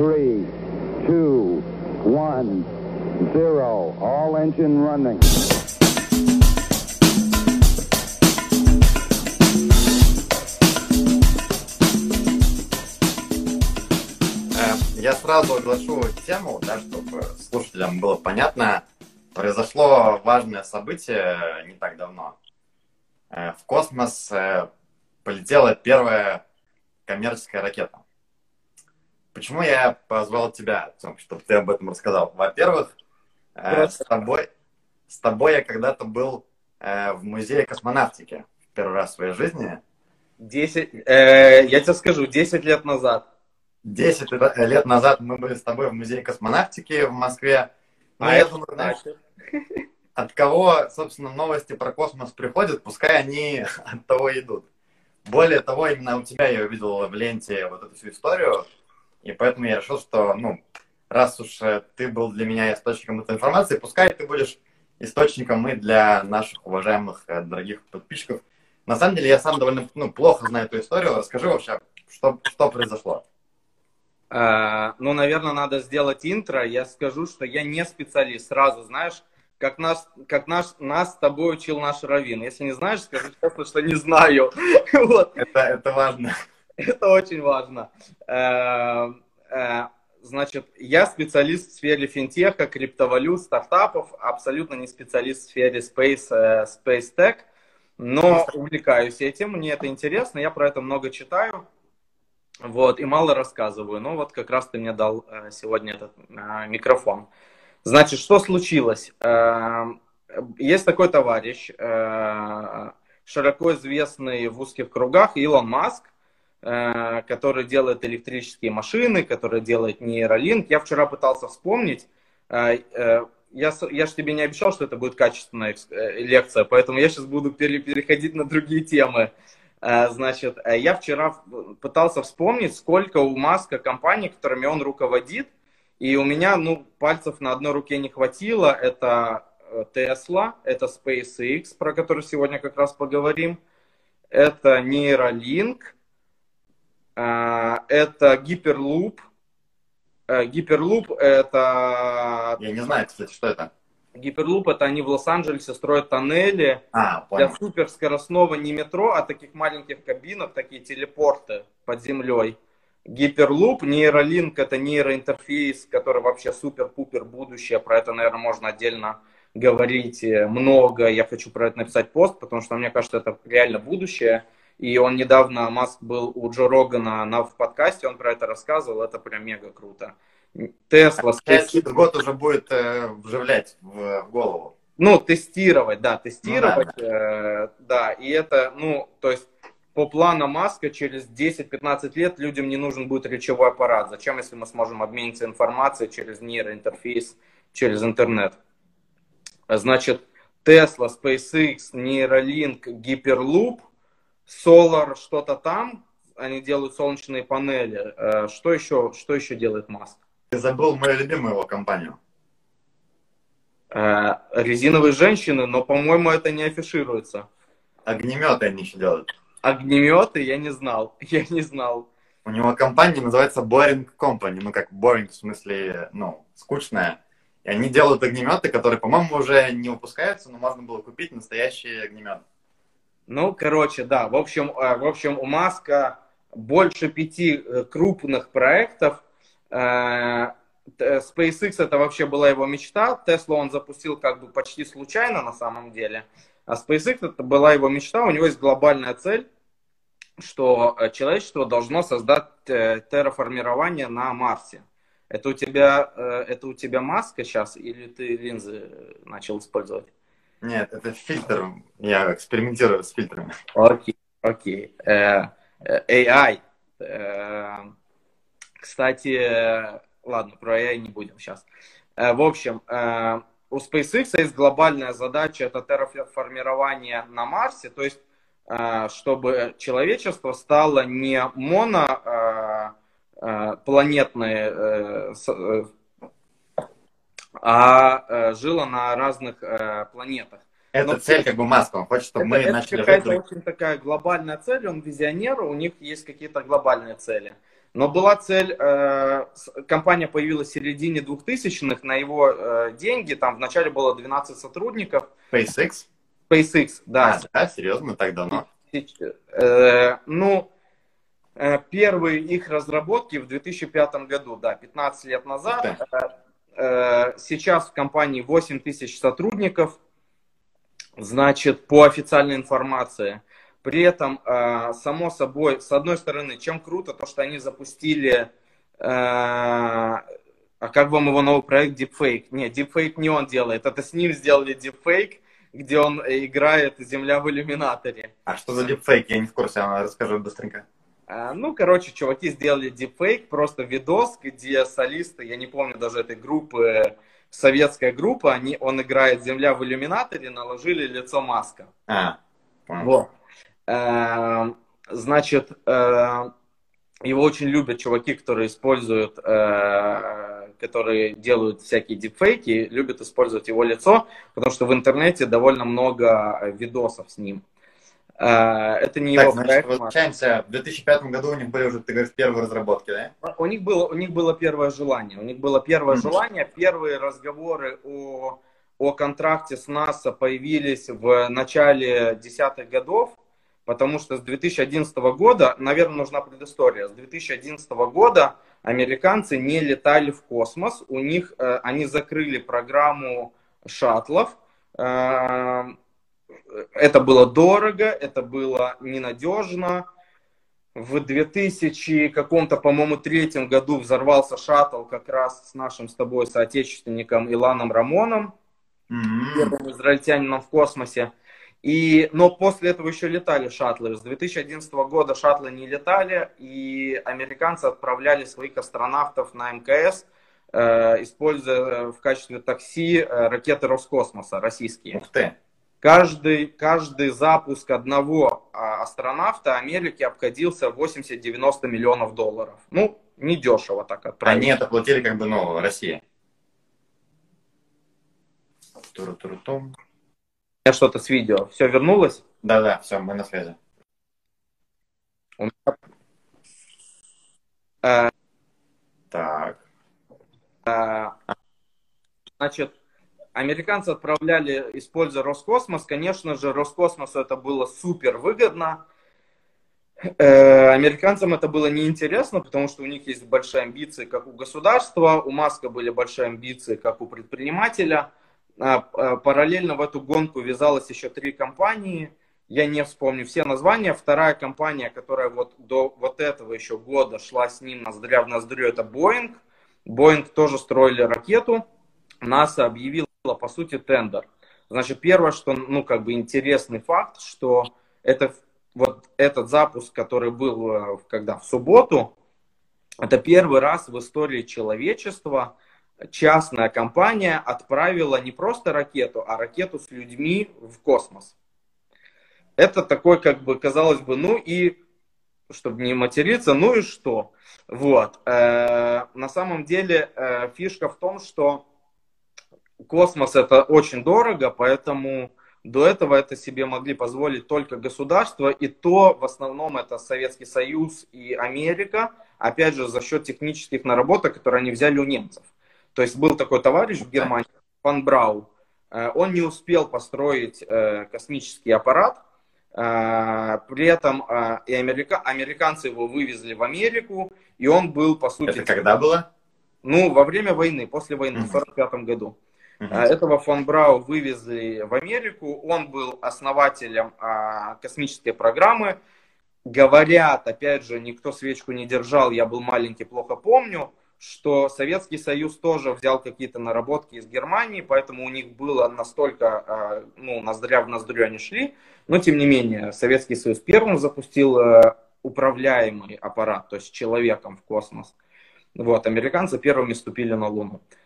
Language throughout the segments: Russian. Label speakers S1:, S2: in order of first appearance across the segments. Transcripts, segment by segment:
S1: three, two, one, zero. All engine running.
S2: Э, Я сразу оглашу тему, да, чтобы слушателям было понятно. Произошло важное событие не так давно. Э, В космос э, полетела первая коммерческая ракета. Почему я позвал тебя, Артем, чтобы ты об этом рассказал? Во-первых, э, с тобой, с тобой я когда-то был э, в музее космонавтики в первый раз в своей жизни.
S3: 10, э, я тебе скажу, 10 лет назад.
S2: 10 лет назад мы были с тобой в музее космонавтики в Москве. Ну,
S3: А
S2: я думаю, знаешь, от кого, собственно, новости про космос приходят, пускай они от того идут. Более того, именно у тебя я увидел в ленте вот эту всю историю, и поэтому я решил, что, ну, раз уж э, ты был для меня источником этой информации, пускай ты будешь источником и для наших уважаемых, э, дорогих подписчиков. На самом деле, я сам довольно ну, плохо знаю эту историю. Расскажи вообще, что, что произошло.
S3: Э, ну, наверное, надо сделать интро. Я скажу, что я не специалист. Сразу, знаешь, как, наш, как наш, нас с тобой учил наш Равин. Если не знаешь, скажи честно, что не знаю. Вот.
S2: Это, это важно.
S3: Это очень важно. Э, э, Значит, я специалист в сфере финтеха, криптовалют, стартапов, абсолютно не специалист в сфере space, э, space tech, но увлекаюсь этим, мне это интересно, я про это много читаю, вот, и мало рассказываю. Но вот как раз ты мне дал э, сегодня этот микрофон. Значит, что случилось? Э, Есть такой товарищ, широко известный в узких кругах, Илон Маск, который делает электрические машины, который делает нейролинк. Я вчера пытался вспомнить, э, э, я, я же тебе не обещал, что это будет качественная э, лекция, поэтому я сейчас буду пере- переходить на другие темы. Э, Значит, э, я вчера пытался вспомнить, сколько у Маска компаний, которыми он руководит, и у меня, ну, пальцев на одной руке не хватило. Это э, Tesla, это SpaceX, про который сегодня как раз поговорим, это Neuralink, э, это Hyperloop. Э, Hyperloop это
S2: Я не знаю, кстати, что это.
S3: Hyperloop это они в Лос-Анджелесе строят тоннели
S2: А,
S3: для
S2: понял.
S3: суперскоростного не метро, а таких маленьких кабинок, такие телепорты под землей. Гиперлуп, нейролинк это нейроинтерфейс, который вообще супер-пупер будущее. Про это, наверное, можно отдельно говорить э, много. Я хочу про это написать пост, потому что мне кажется, это реально будущее. И он недавно, Маск был у Джо Рогана на, в подкасте, он про это рассказывал, это прям мега круто. Тесла,
S2: через год уже будет э, вживлять в, в голову.
S3: ну, тестировать, да, тестировать, э, да, и это, ну, то есть по плану Маска через 10-15 лет людям не нужен будет речевой аппарат. Зачем, если мы сможем обмениться информацией через нейроинтерфейс, через интернет? Значит, Tesla, SpaceX, Neuralink, Hyperloop, Solar, что-то там, они делают солнечные панели. Э, Что еще, что еще делает Маск?
S2: Ты забыл мою любимую его компанию.
S3: Э, Резиновые женщины, но, по-моему, это не афишируется.
S2: Огнеметы они еще делают.
S3: Огнеметы я не знал. Я не знал.
S2: У него компания называется Boring Company. Ну, как boring в смысле, ну, скучная. И они делают огнеметы, которые, по-моему, уже не выпускаются, но можно было купить настоящие огнеметы.
S3: Ну, короче, да. В общем, э, в общем, у Маска больше пяти э, крупных проектов. Э, SpaceX это вообще была его мечта. Tesla он запустил как бы почти случайно на самом деле. А SpaceX это была его мечта. У него есть глобальная цель, что э, человечество должно создать терраформирование на Марсе. Это у тебя, это у тебя маска сейчас или ты линзы начал использовать?
S2: Нет, это фильтр. Я экспериментирую с фильтрами.
S3: Окей, окей. Э, э, AI. Э, Кстати, ладно, про AI не будем сейчас. В общем, у SpaceX есть глобальная задача, это терраформирование на Марсе, то есть чтобы человечество стало не моно э, э, планетное, э, с- э, а э, жило на разных э, планетах.
S2: Это
S3: Но-
S2: цель как бы Маска. Он хочет, чтобы
S3: Это,
S2: мы
S3: это
S2: начали
S3: какая-то очень такая глобальная цель, он визионер, у них есть какие-то глобальные цели. Но была цель, э, компания появилась в середине 2000-х, на его э, деньги, там вначале было 12 сотрудников.
S2: SpaceX?
S3: SpaceX, да.
S2: А, да, серьезно, так давно?
S3: Э, ну, э, первые их разработки в 2005 году, да, 15 лет назад. Да. Э, сейчас в компании 8 тысяч сотрудников, значит, по официальной информации. При этом, э, само собой, с одной стороны, чем круто, то, что они запустили, э, а как вам его новый проект Deepfake? Нет, Deepfake не он делает, это с ним сделали Deepfake, где он играет «Земля в иллюминаторе».
S2: А что за Deepfake? Я не в курсе, расскажу быстренько.
S3: Э, ну, короче, чуваки сделали Deepfake, просто видос, где солисты, я не помню даже этой группы, советская группа, они, он играет «Земля в иллюминаторе», наложили лицо Маска.
S2: А,
S3: понял. Вот. Эм, значит, э, его очень любят чуваки, которые используют, э, которые делают всякие дипфейки, любят использовать его лицо, потому что в интернете довольно много видосов с ним. Э, это не так, его
S2: значит, проект. Возвращаемся. В 2005 году у них были уже, ты говоришь, первые разработки, да?
S3: У них было, у них было первое желание. У них было первое mm-hmm. желание. Первые разговоры о, о контракте с НАСА появились в начале десятых годов потому что с 2011 года, наверное, нужна предыстория, с 2011 года американцы не летали в космос, у них, э, они закрыли программу шаттлов, э, это было дорого, это было ненадежно, в 2000 каком-то, по-моему, третьем году взорвался шаттл как раз с нашим с тобой соотечественником Иланом Рамоном, mm-hmm. первым израильтянином в космосе. И, но после этого еще летали шаттлы. С 2011 года шаттлы не летали, и американцы отправляли своих астронавтов на МКС, э, используя в качестве такси э, ракеты Роскосмоса, российские.
S2: Ух ты!
S3: Каждый, каждый запуск одного а, астронавта Америки обходился 80-90 миллионов долларов. Ну, недешево так отправить.
S2: Они это платили как бы, ну, Россия. Туру-туру-том
S3: меня что-то с видео. Все вернулось?
S2: Да-да, все, мы на связи.
S3: У меня...
S2: Так.
S3: А... Значит, американцы отправляли, используя Роскосмос. Конечно же, Роскосмосу это было супер выгодно. Э, американцам это было неинтересно, потому что у них есть большие амбиции, как у государства, у Маска были большие амбиции, как у предпринимателя. А, а, параллельно в эту гонку вязалось еще три компании. Я не вспомню все названия. Вторая компания, которая вот до вот этого еще года шла с ним ноздря в ноздрю, это Boeing. Boeing тоже строили ракету. НАСА объявила, по сути, тендер. Значит, первое, что, ну, как бы интересный факт, что это вот этот запуск, который был э, когда в субботу, это первый раз в истории человечества, частная компания отправила не просто ракету, а ракету с людьми в космос. Это такой, как бы, казалось бы, ну и, чтобы не материться, ну и что? Вот. Э, на самом деле э, фишка в том, что космос это очень дорого, поэтому до этого это себе могли позволить только государства, и то в основном это Советский Союз и Америка, опять же за счет технических наработок, которые они взяли у немцев. То есть был такой товарищ в Германии, Фан Брау, э, он не успел построить э, космический аппарат, э, при этом и америка... американцы его вывезли в Америку, и он был, по сути...
S2: Это когда было?
S3: Ну, во время войны, после войны, в 1945 году. Uh-huh. Этого фон Брау вывезли в Америку. Он был основателем а, космической программы. Говорят, опять же, никто свечку не держал, я был маленький, плохо помню что Советский Союз тоже взял какие-то наработки из Германии, поэтому у них было настолько, а, ну, ноздря в ноздрю они шли, но тем не менее Советский Союз первым запустил э, управляемый аппарат, то есть человеком в космос. Вот, американцы первыми ступили на Луну. Э,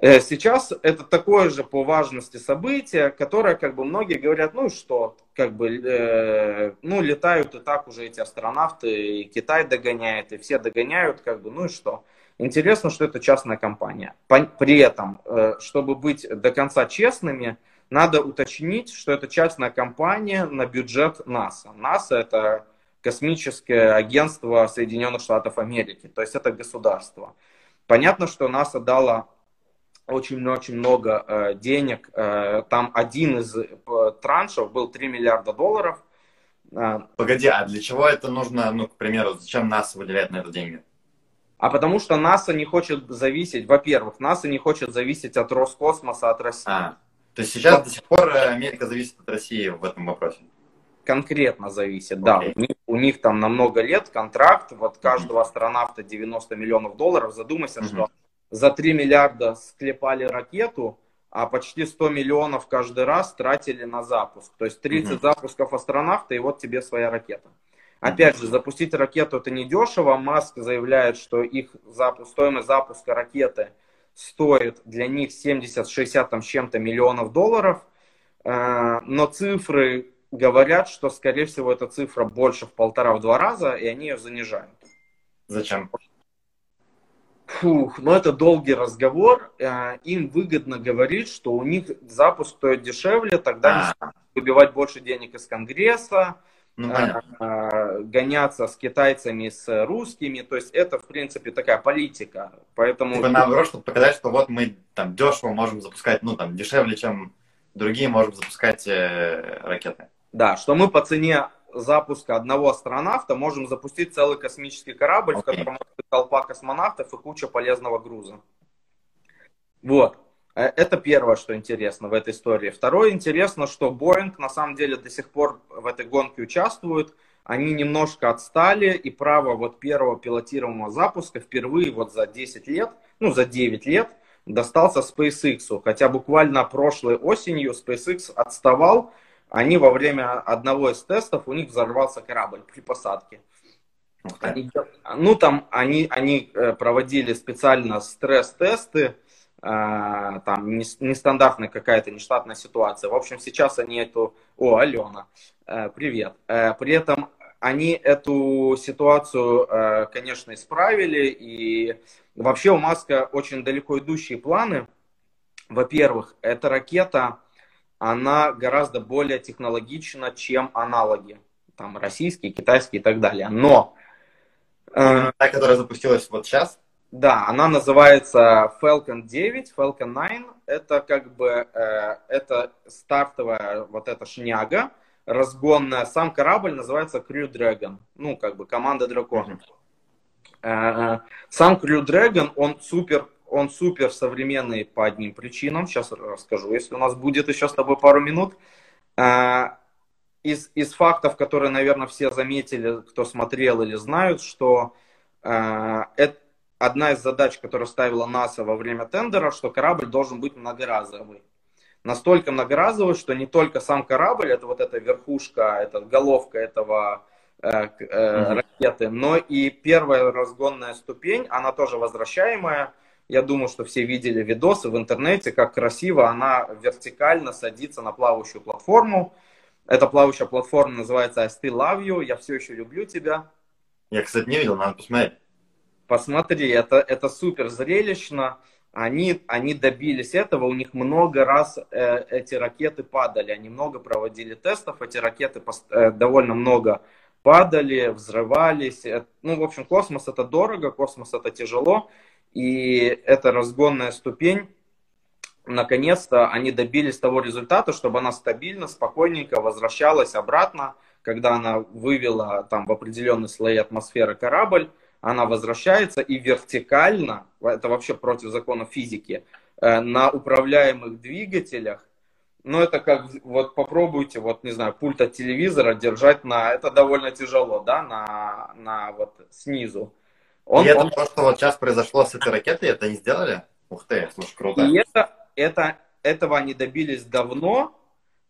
S3: сейчас это такое же по важности событие, которое, как бы, многие говорят, ну что, как бы, э, ну, летают и так уже эти астронавты, и Китай догоняет, и все догоняют, как бы, ну и что. Интересно, что это частная компания. При этом, э, чтобы быть до конца честными, надо уточнить, что это частная компания на бюджет НАСА. НАСА это космическое агентство Соединенных Штатов Америки. То есть это государство. Понятно, что НАСА дала очень-очень много э, денег. Э, там один из э, траншев был 3 миллиарда долларов.
S2: Э, Погоди, а для чего это нужно, ну, к примеру, зачем НАСА выделяет на это деньги?
S3: А потому что НАСА не хочет зависеть, во-первых, НАСА не хочет зависеть от Роскосмоса, от России. А,
S2: то есть сейчас до сих пор э, Америка зависит от России в этом вопросе?
S3: Конкретно зависит, okay. да. У них, у них там на много лет контракт, вот каждого mm-hmm. астронавта 90 миллионов долларов. Задумайся, mm-hmm. что за 3 миллиарда склепали ракету, а почти 100 миллионов каждый раз тратили на запуск. То есть 30 mm-hmm. запусков астронавта, и вот тебе своя ракета. Опять же, запустить ракету это не дешево. Маск заявляет, что их запуск, стоимость запуска ракеты стоит для них 70-60 там с чем-то миллионов долларов. Э, но цифры говорят, что, скорее всего, эта цифра больше в полтора-два раза, и они ее занижают.
S2: Зачем?
S3: Фух, ну это долгий разговор. Э, им выгодно говорить, что у них запуск стоит дешевле, тогда они выбивать больше денег из Конгресса, ну, э, гоняться с китайцами, с русскими. То есть это, в принципе, такая политика. Поэтому...
S2: Типа наоборот, чтобы показать, что вот мы там дешево можем запускать, ну там дешевле, чем другие можем запускать э, ракеты.
S3: Да, что мы по цене запуска одного астронавта можем запустить целый космический корабль, okay. в котором толпа космонавтов и куча полезного груза. Вот. Э, это первое, что интересно в этой истории. Второе интересно, что Boeing на самом деле до сих пор в этой гонке участвует. Они немножко отстали, и право вот первого пилотируемого запуска впервые вот за 10 лет, ну за 9 лет, достался SpaceX. Хотя буквально прошлой осенью SpaceX отставал. Они во время одного из тестов, у них взорвался корабль при посадке. Они, ну, там они, они э, проводили специально стресс-тесты, э, там нестандартная какая-то нештатная ситуация. В общем, сейчас они эту... О, Алена, э, привет. При этом они эту ситуацию, конечно, исправили. И вообще у Маска очень далеко идущие планы. Во-первых, эта ракета, она гораздо более технологична, чем аналоги. Там российские, китайские и так далее. Но
S2: Та, которая запустилась вот сейчас?
S3: Да, она называется Falcon 9, Falcon 9. Это как бы, э, это стартовая вот эта шняга, разгонная. Сам корабль называется Crew Dragon, ну, как бы команда драконов. Mm-hmm. Э, сам Crew Dragon, он супер, он супер современный по одним причинам. Сейчас расскажу, если у нас будет еще с тобой пару минут. Э, из, из фактов, которые, наверное, все заметили, кто смотрел или знают, что э, это одна из задач, которую ставила НАСА во время тендера, что корабль должен быть многоразовый. Настолько многоразовый, что не только сам корабль, это вот эта верхушка, это головка этого э, э, mm-hmm. ракеты, но и первая разгонная ступень, она тоже возвращаемая. Я думаю, что все видели видосы в интернете, как красиво она вертикально садится на плавающую платформу. Эта плавающая платформа называется I Still Love You, я все еще люблю тебя.
S2: Я, кстати, не видел, надо посмотреть.
S3: Посмотри, это, это супер зрелищно. Они, они добились этого, у них много раз э, эти ракеты падали, они много проводили тестов, эти ракеты э, довольно много падали, взрывались. Э, ну, в общем, космос это дорого, космос это тяжело, и эта разгонная ступень наконец-то они добились того результата, чтобы она стабильно, спокойненько возвращалась обратно, когда она вывела там в определенные слои атмосферы корабль, она возвращается и вертикально, это вообще против закона физики, э, на управляемых двигателях, ну, это как, вот попробуйте, вот, не знаю, пульт от телевизора держать на, это довольно тяжело, да, на, на вот снизу.
S2: Он, и это он... то, что вот сейчас произошло с этой ракетой, это не сделали? Ух ты, слушай, круто.
S3: И это, это, этого они добились давно.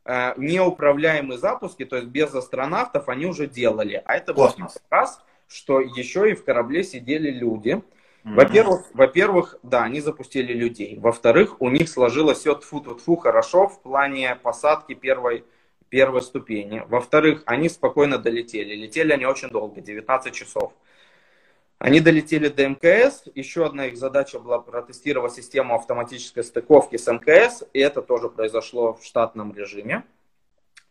S3: Э, неуправляемые запуски, то есть без астронавтов, они уже делали. А это
S2: Космос.
S3: раз, что еще и в корабле сидели люди. Во-первых, во-первых, да, они запустили людей. Во-вторых, у них сложилось все тфу -тфу -тфу, хорошо в плане посадки первой, первой ступени. Во-вторых, они спокойно долетели. Летели они очень долго, 19 часов. Они долетели до МКС. Еще одна их задача была протестировать систему автоматической стыковки с МКС. И это тоже произошло в штатном режиме.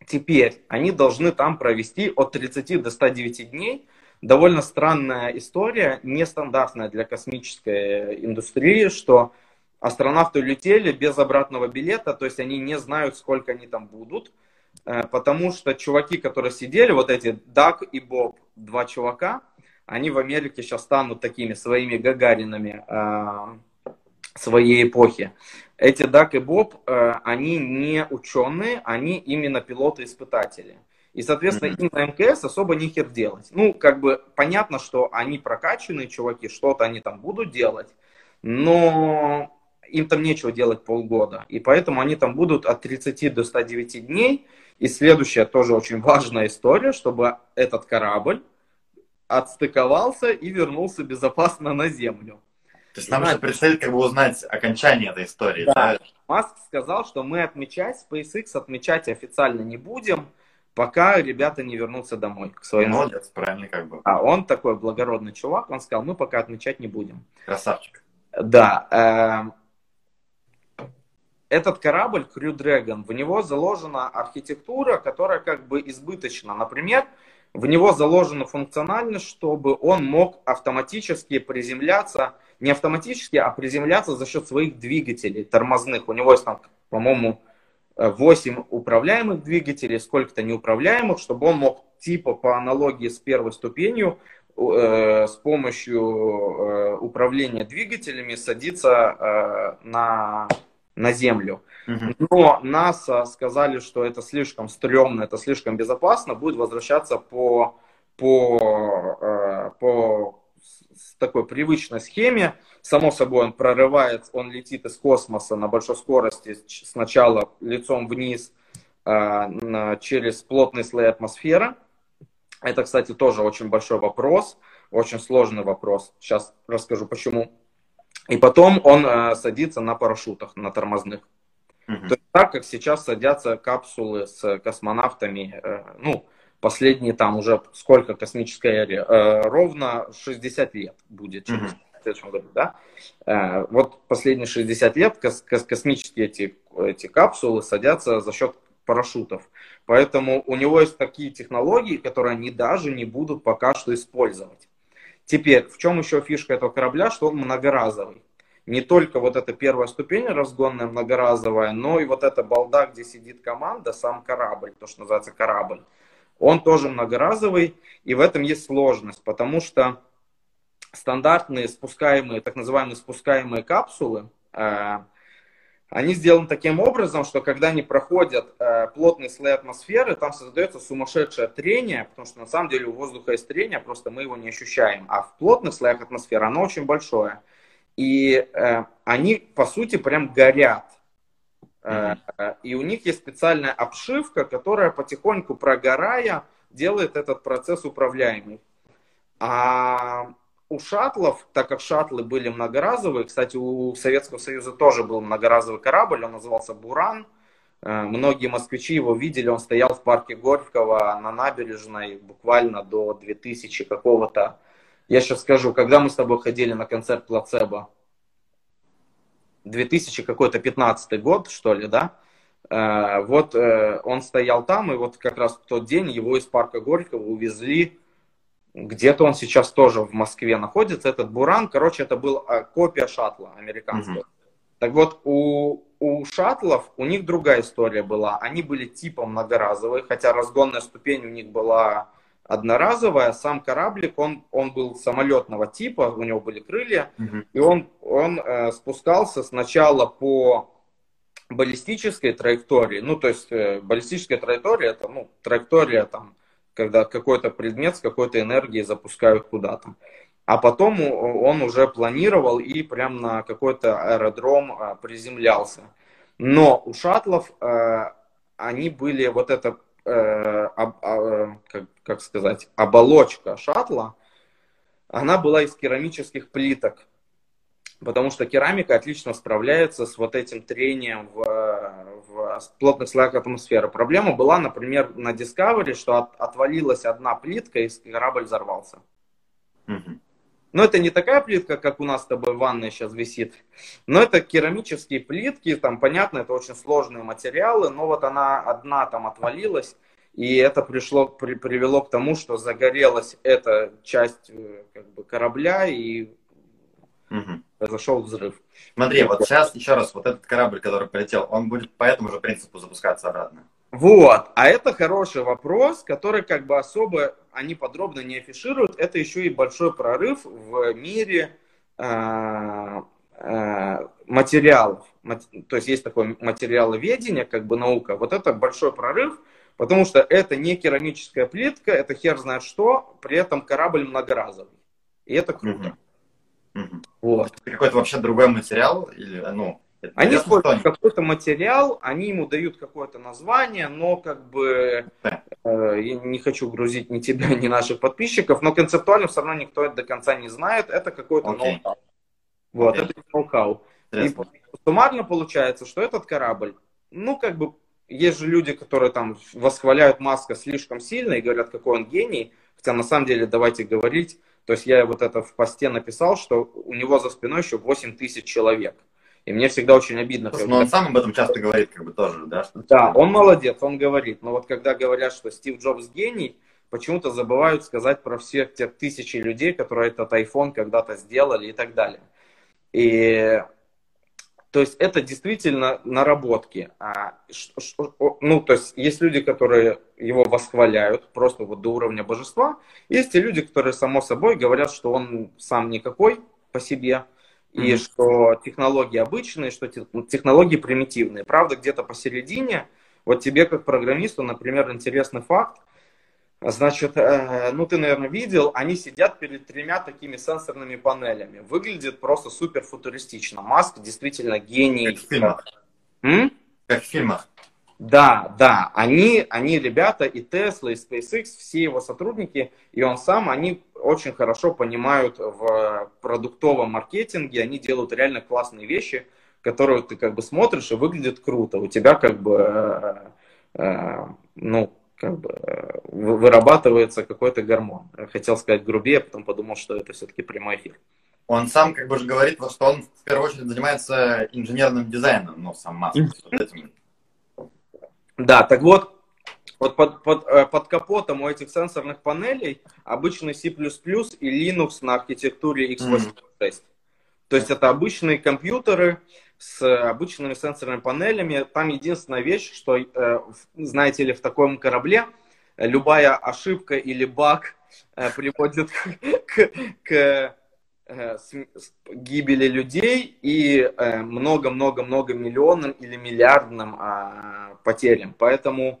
S3: теперь они должны там провести от 30 до 109 дней. Довольно странная история, нестандартная для космической индустрии, что астронавты летели без обратного билета, то есть они не знают, сколько они там будут, э, потому что чуваки, которые сидели, вот эти Даг и Боб, два чувака, они в Америке сейчас станут такими своими гагаринами э, своей эпохи. Эти Дак и Боб, э, они не ученые, они именно пилоты-испытатели. И, соответственно, им на МКС особо нехер делать. Ну, как бы понятно, что они прокачанные чуваки, что-то они там будут делать, но им там нечего делать полгода. И поэтому они там будут от 30 до 109 дней. И следующая тоже очень важная история, чтобы этот корабль отстыковался и вернулся безопасно на Землю.
S2: То есть нам еще предстоит как бы узнать окончание этой истории. Да.
S3: да? Маск сказал, что мы отмечать, SpaceX отмечать официально не будем, пока ребята не вернутся домой к своим.
S2: Молодец, правильно как бы.
S3: А он такой благородный чувак, он сказал, мы пока отмечать не будем.
S2: Красавчик.
S3: Да. Эм, этот корабль Crew Dragon, в него заложена архитектура, которая как бы избыточна. Например, в него заложена функциональность, чтобы он мог автоматически приземляться, не автоматически, а приземляться за счет своих двигателей тормозных. У него есть там, по-моему, 8 управляемых двигателей, сколько-то неуправляемых, чтобы он мог типа по аналогии с первой ступенью э, с помощью э, управления двигателями садиться э, на на Землю. Но НАСА сказали, что это слишком стрёмно, это слишком безопасно, будет возвращаться по, по, э, по такой привычной схеме. Само собой, он прорывает, он летит из космоса на большой скорости сначала лицом вниз э, через плотный слой атмосферы. Это, кстати, тоже очень большой вопрос, очень сложный вопрос. Сейчас расскажу почему. И потом он э, садится на парашютах, на тормозных. Mm-hmm. То есть так, как сейчас садятся капсулы с космонавтами, э, ну, последние там уже сколько космической эре, э, ровно 60 лет будет через mm-hmm. следующем году, да? Э, вот последние 60 лет кос- кос- космические эти, эти капсулы садятся за счет парашютов. Поэтому у него есть такие технологии, которые они даже не будут пока что использовать. Теперь, в чем еще фишка этого корабля, что он многоразовый. Не только вот эта первая ступень разгонная многоразовая, но и вот эта балда, где сидит команда, сам корабль, то, что называется корабль. Он тоже многоразовый, и в этом есть сложность, потому что стандартные спускаемые, так называемые спускаемые капсулы, э, они сделаны таким образом, что когда они проходят э, плотные слои атмосферы, там создается сумасшедшее трение, потому что на самом деле у воздуха есть трение, просто мы его не ощущаем. А в плотных слоях атмосферы оно очень большое. И э, они, по сути, прям горят. Э, и у них есть специальная обшивка, которая потихоньку прогорая делает этот процесс управляемый. А у шаттлов, так как шаттлы были многоразовые, кстати, у Советского Союза тоже был многоразовый корабль, он назывался «Буран». Э, многие москвичи его видели, он стоял в парке Горького на набережной буквально до 2000 какого-то. Я сейчас скажу, когда мы с тобой ходили на концерт Плацебо? 2000 какой-то 15 год, что ли, да? Э, вот э, он стоял там, и вот как раз в тот день его из парка Горького увезли где-то он сейчас тоже в Москве находится, этот Буран. Короче, это был а, копия шаттла американского. Mm-hmm. Так вот, у, у шаттлов, у них другая история была. Они были типа многоразовые, хотя разгонная ступень у них была одноразовая. Сам кораблик, он, он был самолетного типа, у него были крылья. Mm-hmm. И он, он э, спускался сначала по баллистической траектории. Ну, то есть э, баллистическая траектория, это ну, траектория там когда какой-то предмет с какой-то энергией запускают куда-то. А потом он уже планировал и прям на какой-то аэродром а, приземлялся. Но у шаттлов э, они были вот это, э, а, как, как сказать, оболочка шаттла, она была из керамических плиток потому что керамика отлично справляется с вот этим трением в, в плотных слоях атмосферы. Проблема была, например, на Discovery, что от, отвалилась одна плитка и корабль взорвался.
S2: Угу.
S3: Но это не такая плитка, как у нас с тобой в ванной сейчас висит. Но это керамические плитки, там понятно, это очень сложные материалы, но вот она одна там отвалилась, и это пришло, при, привело к тому, что загорелась эта часть э, как бы, корабля, и угу. произошел взрыв.
S2: Смотри, вот сейчас еще раз, вот этот корабль, который полетел, он будет по этому же принципу запускаться обратно?
S3: Вот, а это хороший вопрос, который как бы особо они подробно не афишируют. Это еще и большой прорыв в мире э, э, материалов. То есть есть такое материаловедение, как бы наука. Вот это большой прорыв, потому что это не керамическая плитка, это хер знает что, при этом корабль многоразовый. И это круто.
S2: Угу. Угу. Вот. Какой-то вообще другой материал или ну
S3: они используют какой-то материал, они ему дают какое-то название, но как бы да. э, я не хочу грузить ни тебя, ни наших подписчиков, но концептуально все равно никто это до конца не знает. Это какой-то okay. ноу-хау. Вот, okay. это ноу-хау. И суммарно получается, что этот корабль, ну как бы есть же люди, которые там восхваляют Маска слишком сильно и говорят, какой он гений. Хотя на самом деле, давайте говорить, то есть я вот это в посте написал, что у него за спиной еще 8 тысяч человек. И мне всегда очень обидно.
S2: Слушай, когда... Но он сам об этом часто говорит, как бы тоже, да? Что
S3: да, он молодец, он говорит. Но вот когда говорят, что Стив Джобс гений, почему-то забывают сказать про всех тех тысячи людей, которые этот iPhone когда-то сделали и так далее. И то есть это действительно наработки. А, ну, то есть есть люди, которые его восхваляют просто вот до уровня божества. Есть и люди, которые само собой говорят, что он сам никакой по себе и mm-hmm. что технологии обычные, что технологии примитивные. Правда, где-то посередине, вот тебе как программисту, например, интересный факт, Значит, э, ну ты, наверное, видел, они сидят перед тремя такими сенсорными панелями. Выглядит просто супер футуристично. Маск действительно гений.
S2: Как в фильмах. М? Как в фильмах.
S3: Да, да, они, они ребята, и Tesla, и SpaceX, все его сотрудники, и он сам, они очень хорошо понимают в продуктовом маркетинге, они делают реально классные вещи, которые ты как бы смотришь и выглядит круто. У тебя как бы, э, э, ну, как бы э, вырабатывается какой-то гормон. Хотел сказать грубее, а потом подумал, что это все-таки прямой эфир.
S2: Он сам как бы же говорит, что он в первую очередь занимается инженерным дизайном, ну, сам этим
S3: да, так вот, вот под, под, э, под капотом у этих сенсорных панелей обычный C++ и Linux на архитектуре x86. Mm-hmm. То есть это обычные компьютеры с обычными сенсорными панелями. Там единственная вещь, что, э, знаете ли, в таком корабле любая ошибка или баг э, приводит к, к Э, гибели людей и много-много-много миллионным или миллиардным а, потерям. Поэтому...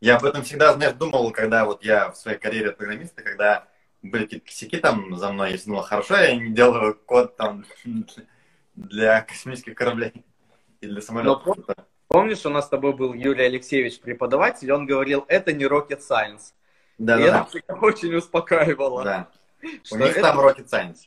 S2: Я об этом всегда, знаешь, думал, когда вот я в своей карьере программиста, когда были какие-то косяки там за мной, я думал, хорошо, я не делаю код там для космических кораблей и для самолетов. Но,
S3: помнишь, у нас с тобой был Юрий Алексеевич, преподаватель, он говорил, это не rocket science. Да, и да, это да. очень успокаивало.
S2: Да. У них это... там rocket science.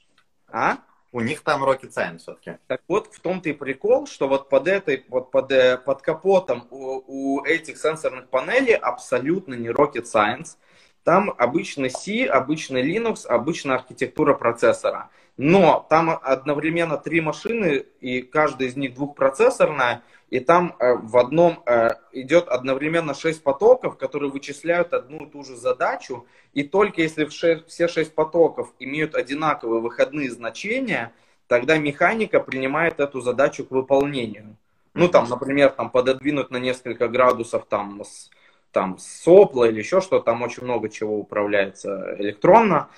S3: А?
S2: У них там rocket science все-таки.
S3: Так вот, в том-то и прикол, что вот под этой, вот под, э, под капотом у, у этих сенсорных панелей абсолютно не rocket science. Там обычно C, обычно Linux, обычно архитектура процессора. Но там одновременно три машины, и каждая из них двухпроцессорная, и там э, в одном э, идет одновременно 6 потоков, которые вычисляют одну и ту же задачу, и только если все 6 потоков имеют одинаковые выходные значения, тогда механика принимает эту задачу к выполнению. Ну, там, например, там, пододвинуть на несколько градусов там, с, там, сопла или еще что-то, там очень много чего управляется электронно.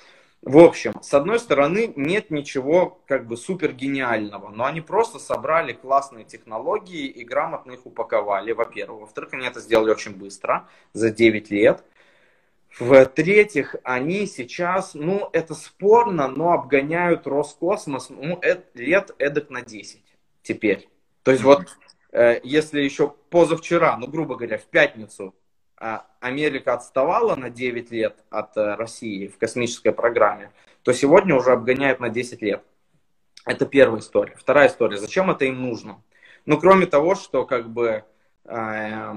S3: В общем, с одной стороны, нет ничего как бы супер гениального, но они просто собрали классные технологии и грамотно их упаковали, во-первых. Во-вторых, они это сделали очень быстро, за 9 лет. В-третьих, они сейчас, ну, это спорно, но обгоняют Роскосмос, ну, лет эдак на 10 теперь. То есть вот, э, если еще позавчера, ну, грубо говоря, в пятницу Америка отставала на 9 лет от э, России в космической программе, то сегодня уже обгоняет на 10 лет. Это первая история. Вторая история. Зачем это им нужно? Ну, кроме того, что как бы э,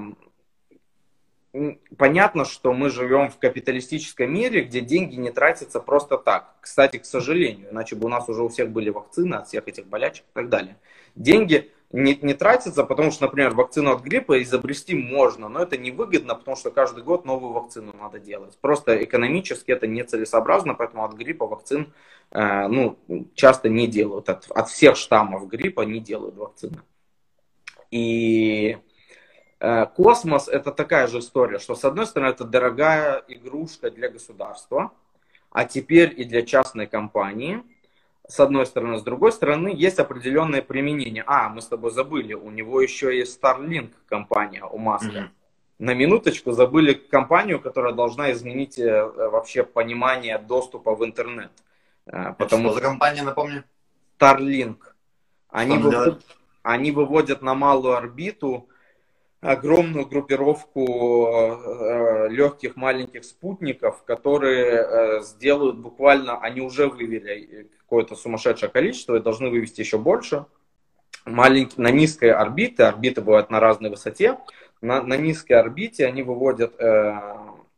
S3: понятно, что мы живем в капиталистическом мире, где деньги не тратятся просто так. Кстати, к сожалению, иначе бы у нас уже у всех были вакцины от всех этих болячек и так далее. Деньги не, не тратятся, потому что, например, вакцину от гриппа изобрести можно, но это невыгодно, потому что каждый год новую вакцину надо делать. Просто экономически это нецелесообразно, поэтому от гриппа вакцин э, ну, часто не делают. От, от всех штаммов гриппа не делают вакцины. И э, космос это такая же история, что с одной стороны это дорогая игрушка для государства, а теперь и для частной компании – с одной стороны. С другой стороны, есть определенное применение. А, мы с тобой забыли, у него еще есть Starlink компания у Маска. Mm-hmm. На минуточку забыли компанию, которая должна изменить э, вообще понимание доступа в интернет.
S2: Э, потому что за компания, напомню?
S3: Starlink. Они, выводят, они выводят на малую орбиту огромную группировку э, легких маленьких спутников, которые сделают буквально, они уже вывели какое-то сумасшедшее количество и должны вывести еще больше. Маленькие, на низкой орбите, орбиты бывают на разной высоте, на, на низкой орбите они выводят э,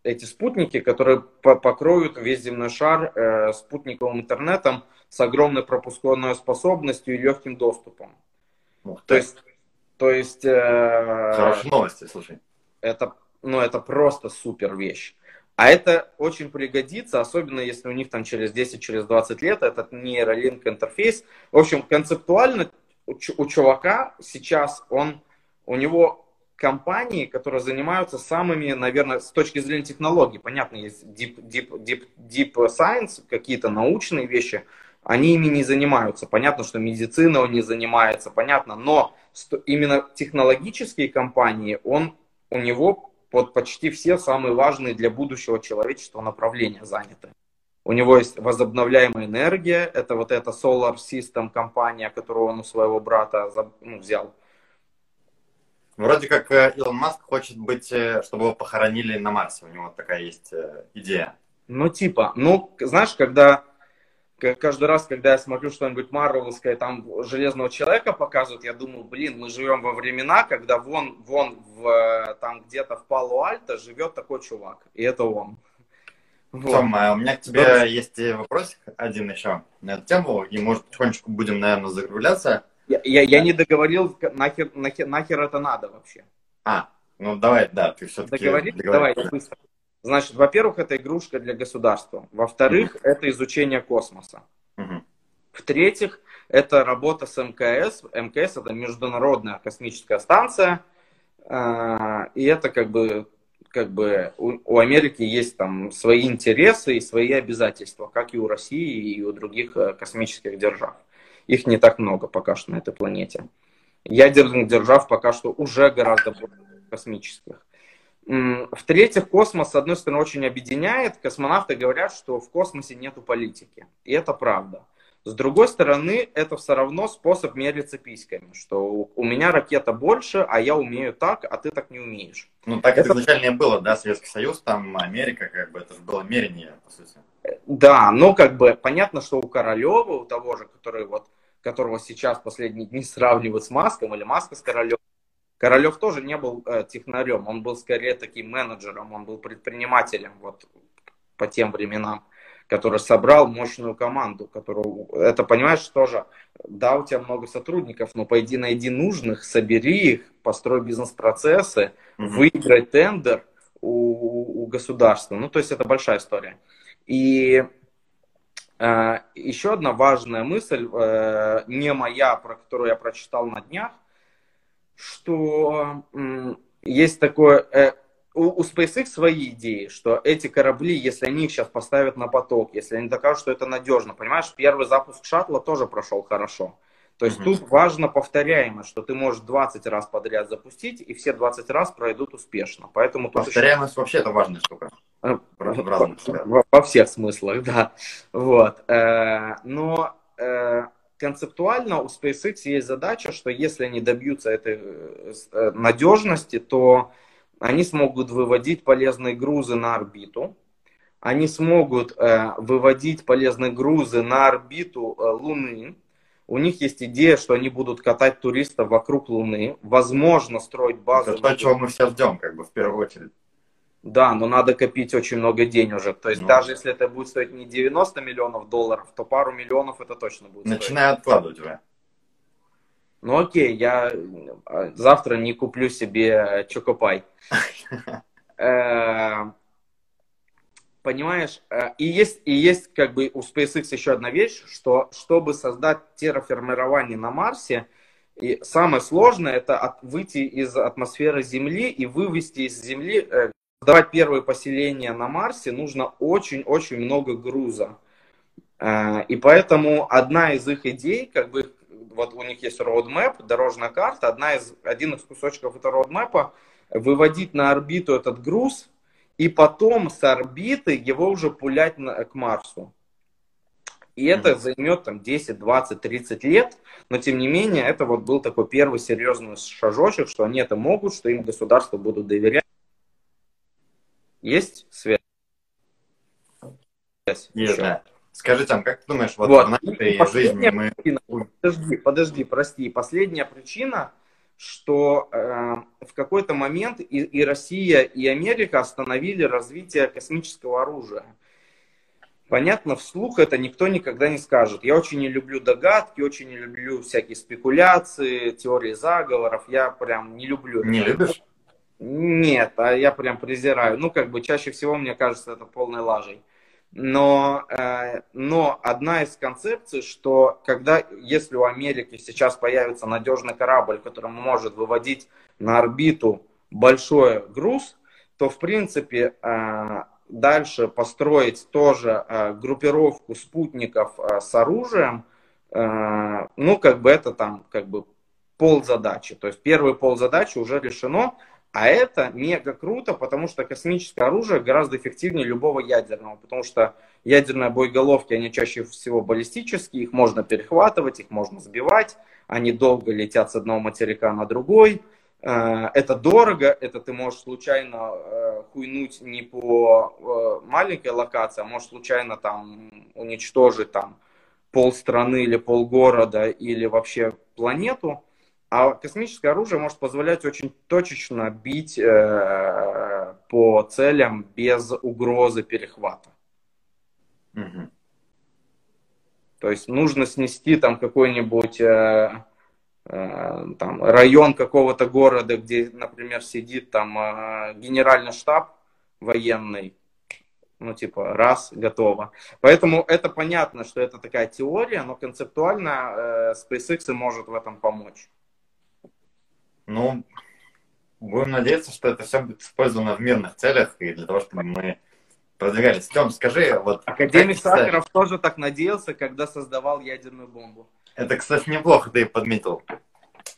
S3: эти спутники, которые по покроют весь земной шар э, спутниковым интернетом с огромной пропускной способностью и легким доступом.
S2: Ух, то есть,
S3: то есть...
S2: Э, Хорошие новости, слушай.
S3: Это, ну, это просто супер вещь. А это очень пригодится, особенно если у них там через 10-20 через лет этот нейролинк интерфейс. В общем, концептуально у, у чувака сейчас он, у него компании, которые занимаются самыми, наверное, с точки зрения технологий, понятно, есть deep, deep, deep, deep science, какие-то научные вещи, они ими не занимаются. Понятно, что медицина он не занимается, понятно, но именно технологические компании, он, у него под почти все самые важные для будущего человечества направления заняты. У него есть возобновляемая энергия, это вот эта Solar System компания, которую он у своего брата ну, взял.
S2: Вроде как э, Илон Маск хочет быть, э, чтобы его похоронили на Марсе, у него такая есть э, идея.
S3: Ну типа, ну знаешь, когда каждый раз, когда я смотрю что-нибудь Марвеловское, там Железного Человека показывают, я думаю, блин, мы живем во времена, когда вон, вон в, там где-то в Пало-Альто живет такой чувак, и это он.
S2: Вот. Том, а у меня к тебе Добрый. есть вопрос один еще на эту тему, и может потихонечку будем, наверное, закругляться.
S3: Я, я, я не договорил, нахер, нахер, нахер это надо вообще.
S2: А, ну давай, да, ты все-таки...
S3: Договорил? Давай, быстро. Значит, во-первых, это игрушка для государства. Во-вторых, mm-hmm. это изучение космоса. Mm-hmm. В-третьих, это работа с МКС. МКС это Международная космическая станция. А, и это как бы, как бы у, у Америки есть там свои интересы и свои обязательства, как и у России и у других э, космических держав. Их не так много пока что на этой планете. Ядерных держав пока что уже гораздо больше космических. В-третьих, космос, с одной стороны, очень объединяет. Космонавты говорят, что в космосе нету политики. И это правда. С другой стороны, это все равно способ мериться письками, что у меня ракета больше, а я умею так, а ты так не умеешь.
S2: Ну, так это изначально было, да, Советский Союз, там Америка, как бы, это же было мерение, по сути.
S3: Да, но как бы понятно, что у Королева, у того же, который вот, которого сейчас последние дни сравнивают с Маском, или Маска с Королевым, Королев тоже не был э, технарем, он был скорее таким менеджером, он был предпринимателем вот по тем временам, который собрал мощную команду, которую, это понимаешь тоже, да, у тебя много сотрудников, но пойди найди нужных, собери их, построй бизнес-процессы, mm-hmm. выиграй тендер у, у государства, ну то есть это большая история. И э, еще одна важная мысль, э, не моя, про которую я прочитал на днях, что есть такое... Э, у, у SpaceX свои идеи, что эти корабли, если они их сейчас поставят на поток, если они докажут, что это надежно, понимаешь, первый запуск шаттла тоже прошел хорошо. То есть mm-hmm. тут важно повторяемость, что ты можешь 20 раз подряд запустить, и все 20 раз пройдут успешно. Поэтому
S2: Повторяемость еще... вообще это важная штука.
S3: Э, в, во всех смыслах, да. Вот. Э, но концептуально у SpaceX есть задача, что если они добьются этой э, надежности, то они смогут выводить полезные грузы на орбиту, они смогут э, выводить полезные грузы на орбиту э, Луны. У них есть идея, что они будут катать туристов вокруг Луны, возможно, строить базу.
S2: Это то, чего мы все ждем, как бы, в первую очередь.
S3: Да, но надо копить очень много денежек. То есть
S2: Ну.
S3: даже если это будет стоить не 90 миллионов долларов, то пару миллионов это точно будет стоить.
S2: Начинаю откладывать уже.
S3: Ну окей, я э, завтра не куплю себе Чокопай. Э, Понимаешь, э, и есть, и есть как бы у SpaceX еще одна вещь, что чтобы создать терраформирование на Марсе, и самое сложное это от- выйти из атмосферы Земли и вывести из Земли, э, создавать первые поселения на Марсе нужно очень-очень много груза. Э, И поэтому одна из их идей, как бы, вот у них есть roadmap, дорожная карта, одна из, один из кусочков этого roadmap выводить на орбиту этот груз, и потом с орбиты его уже пулять на- к Марсу. И это
S2: Мгм.
S3: займет там 10, 20, 30 лет, но тем не менее это вот был такой первый серьезный шажочек, что они это могут, что им государство будут доверять. Есть связь?
S2: Есть,
S3: Еще.
S2: да. Скажи, Тем, как ты думаешь, вот,
S3: Вот.
S2: в нашей
S3: последняя
S2: жизни мы...
S3: причина- Подожди, подожди, прости. Последняя причина, что э, в какой-то момент и, и Россия, и Америка остановили развитие космического оружия. Понятно, вслух это никто никогда не скажет. Я очень не люблю догадки, очень не люблю всякие спекуляции, теории заговоров. Я прям не люблю.
S2: Не любишь?
S3: Нет, а я прям презираю. Ну, как бы чаще всего, мне кажется, это полной лажей. Но, э, но одна из концепций, что когда, если у Америки сейчас появится надежный корабль, который может выводить на орбиту большой груз, то, в принципе, э, дальше построить тоже э, группировку спутников э, с оружием, э, ну, как бы это там, как бы пол задачи. То есть первый пол задачи уже решено, а это мега круто, потому что космическое оружие гораздо эффективнее любого ядерного, потому что ядерные боеголовки, они чаще всего баллистические, их можно перехватывать, их можно сбивать, они долго летят с одного материка на другой, Э, это дорого, это ты можешь случайно э, хуйнуть не по э, маленькой локации, а можешь случайно там уничтожить там полстраны или полгорода или вообще планету. А космическое оружие может позволять очень точечно бить э, по целям без угрозы перехвата.
S2: Мгм.
S3: То есть нужно снести там какой-нибудь э, э, там, район какого-то города, где, например, сидит там э, генеральный штаб военный, ну, типа, раз, готово. Поэтому это понятно, что это такая теория, но концептуально э, SpaceX и может в этом помочь.
S2: Ну, будем надеяться, что это все будет использовано в мирных целях и для того, чтобы мы продвигались. Тем, скажи, вот...
S3: Академик Сахаров тоже так надеялся, когда создавал ядерную бомбу.
S2: Это, кстати, неплохо ты подметил.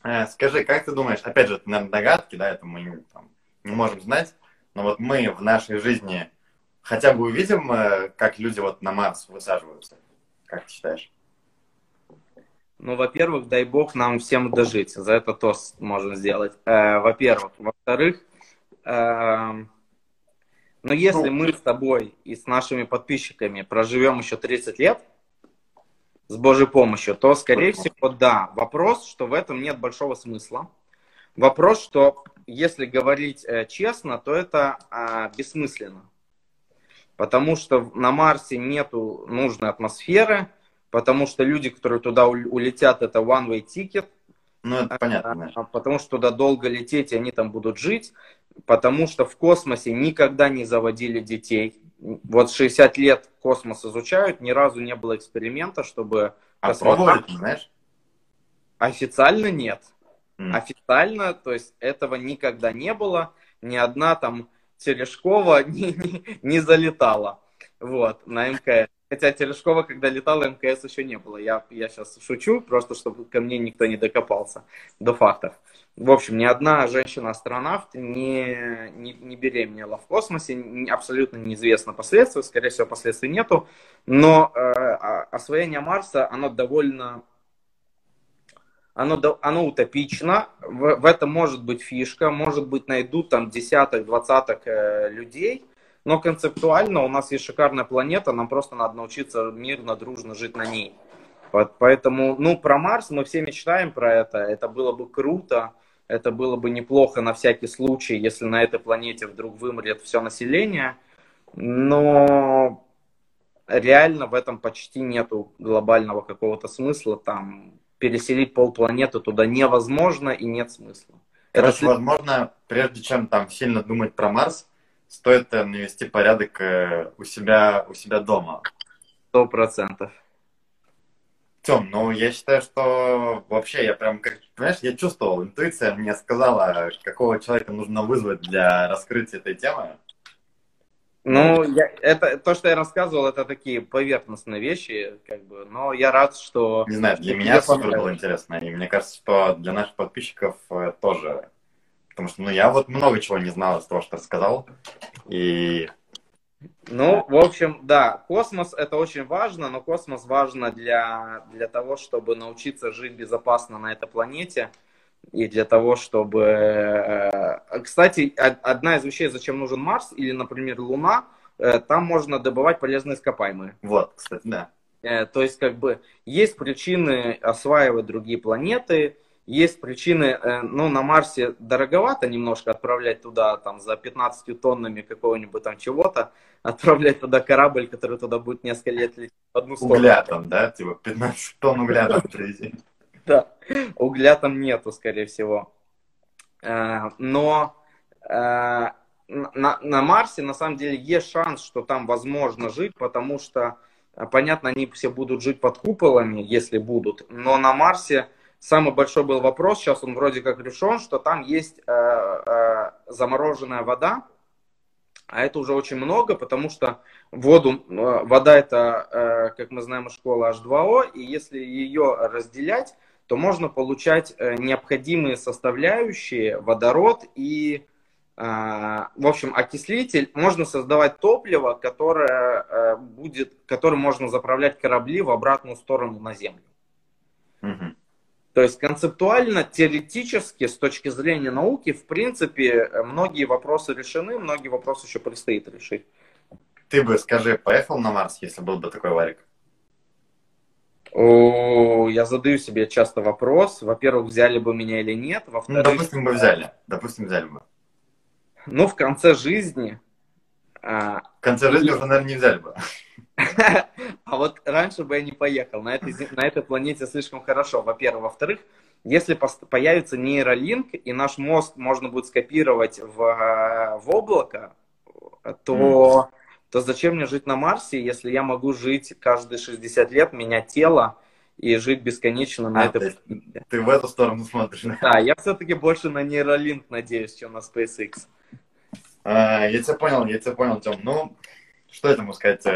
S2: Э, Скажи, как ты думаешь, опять же, это, наверное, догадки, да, это мы не, там, не можем знать, но вот мы в нашей жизни хотя бы увидим, э, как люди вот на Марс высаживаются? Как ты считаешь?
S3: Ну, во-первых, дай бог нам всем дожить. За это тост можно сделать. Э, во-первых. Во-вторых, эм, но если мы с тобой и с нашими подписчиками проживем еще 30 лет, с Божьей помощью, то, скорее всего, да. Вопрос, что в этом нет большого смысла. Вопрос, что если говорить э, честно, то это а, бессмысленно. Потому что на Марсе нету нужной атмосферы, потому что люди, которые туда улетят, это one-way ticket,
S2: Ну, это понятно, знаешь.
S3: а, потому что туда долго лететь, и они там будут жить, потому что в космосе никогда не заводили детей. Вот 60 лет космос изучают, ни разу не было эксперимента, чтобы
S2: А
S3: космонавт-
S2: знаешь?
S3: Официально нет.
S2: М.
S3: Официально, то есть этого никогда не было. Ни одна там Терешкова не, не, не залетала вот, на МКС. Хотя Терешкова, когда летала, МКС еще не было. Я, я сейчас шучу, просто чтобы ко мне никто не докопался до фактов. В общем, ни одна женщина-астронавт не, не, не беременела в космосе, абсолютно неизвестно последствия, скорее всего, последствий нету, но э, а- освоение Марса, оно довольно оно, оно утопично, в, в этом может быть фишка, может быть найдут там десяток, двадцаток э, людей, но концептуально у нас есть шикарная планета, нам просто надо научиться мирно, дружно жить на ней. Вот, поэтому, ну, про Марс мы все мечтаем про это, это было бы круто, Это было бы неплохо на всякий случай, если на этой планете вдруг вымрет все население. Но реально в этом почти нету глобального какого-то смысла. Там переселить полпланеты туда невозможно и нет смысла.
S2: Короче, Это... возможно, прежде чем там сильно думать про Марс, стоит навести порядок э, у себя, у себя дома.
S3: Сто процентов.
S2: Тем, ну я считаю, что вообще я прям, как, понимаешь, я чувствовал, интуиция мне сказала, какого человека нужно вызвать для раскрытия этой темы.
S3: Ну, я, это, то, что я рассказывал, это такие поверхностные вещи, как бы, но я рад, что...
S2: Не знаю, для меня супер было интересно, и мне кажется, что для наших подписчиков э, тоже, потому что, ну, я вот много чего не знал из того, что рассказал, и...
S3: Ну, в общем, да, космос это очень важно, но космос важно для, для того, чтобы научиться жить безопасно на этой планете, и для того, чтобы... Э, кстати, одна из вещей, зачем нужен Марс или, например, Луна, э, там можно добывать полезные ископаемые.
S2: Вот, кстати, да.
S3: Э, то есть, как бы, есть причины осваивать другие планеты, есть причины, ну, на Марсе дороговато немножко отправлять туда, там, за 15 тоннами какого-нибудь там чего-то, отправлять туда корабль, который туда будет несколько лет лететь
S2: в одну сторону. Угля там, да? Типа 15 тонн угля там привезти.
S3: Да, угля там нету, скорее всего. Э, но э, на, на Марсе на самом деле есть шанс, что там возможно жить, потому что, э, понятно, они все будут жить под куполами, если будут, но на Марсе самый большой был вопрос, сейчас он вроде как решен, что там есть э, э, замороженная вода, а это уже очень много, потому что воду, вода это, э, как мы знаем из школы, H2O, и если ее разделять, то можно получать э, необходимые составляющие, водород и, э, в общем, окислитель. Можно создавать топливо, которое э, будет, которым можно заправлять корабли в обратную сторону на Землю. Угу. То есть концептуально, теоретически, с точки зрения науки, в принципе, многие вопросы решены, многие вопросы еще предстоит решить.
S2: Ты бы, скажи, поехал на Марс, если был бы такой варик?
S3: Я задаю себе часто вопрос. Во-первых, взяли бы меня или нет.
S2: Ну, допустим, бы взяли. Допустим, взяли бы.
S3: Ну, в конце жизни...
S2: А, в конце жизни уже, наверное, не взяли бы.
S3: А вот раньше бы я не поехал. На этой, на этой планете слишком хорошо, во-первых. Во-вторых, если появится нейролинк, и наш мозг можно будет скопировать в, в облако, то... Mm то зачем мне жить на Марсе, если я могу жить каждые 60 лет, менять тело и жить бесконечно на а, этой
S2: планете? Ты в эту сторону смотришь?
S3: Да, я все-таки больше на нейролинк надеюсь, чем на SpaceX.
S2: А, я тебя понял, я тебя понял, Тем. Ну, что этому сказать?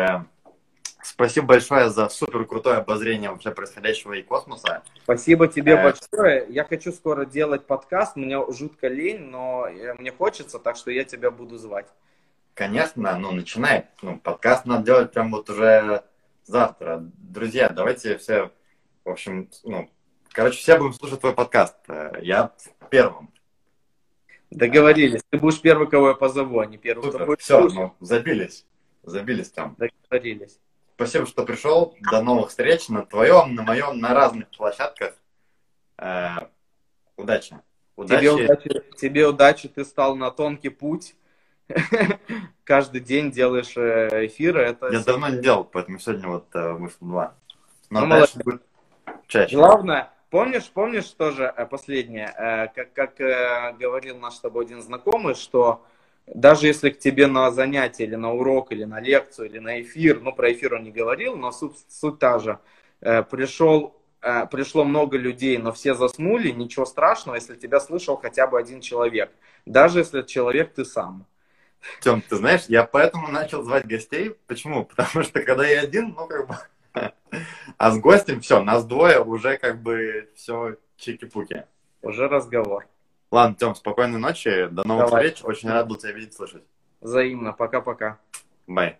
S2: Э, спасибо большое за супер крутое обозрение вообще происходящего и космоса.
S3: Спасибо тебе а... большое. Я хочу скоро делать подкаст. Мне жутко лень, но э, мне хочется, так что я тебя буду звать.
S2: Конечно, ну, начинай. Ну, подкаст надо делать прям вот уже завтра. Друзья, давайте все, в общем, ну, короче, все будем слушать твой подкаст. Я первым.
S3: Договорились. Ты будешь первый, кого я позову, а не первый,
S2: Супер. Все, ну, забились. Забились там.
S3: Договорились.
S2: Спасибо, что пришел. До новых встреч на твоем, на моем, на разных площадках. Э, удачи.
S3: удачи. Тебе удачи. Тебе удачи. Ты стал на тонкий путь. каждый день делаешь э, эфиры. Это...
S2: Я давно не делал, поэтому сегодня вот э, вышло два.
S3: Но ну, дальше будет чаще. Главное, помнишь, помнишь тоже э, последнее, как, как говорил наш с тобой один знакомый, что даже если к тебе на занятие или на урок, или на лекцию, или на эфир, ну про эфир он не говорил, но суть, суть та же, пришел пришло много людей, но все заснули, ничего страшного, если тебя слышал хотя бы один человек. Даже если человек ты сам.
S2: Тем, ты знаешь, я поэтому начал звать гостей. Почему? Потому что когда я один, ну как бы... А с гостем все, нас двое, уже как бы все чики-пуки.
S3: Уже разговор.
S2: Ладно, Тем, спокойной ночи, до новых Давай. встреч. Очень рад был тебя видеть, слышать.
S3: Взаимно, пока-пока.
S2: Бай.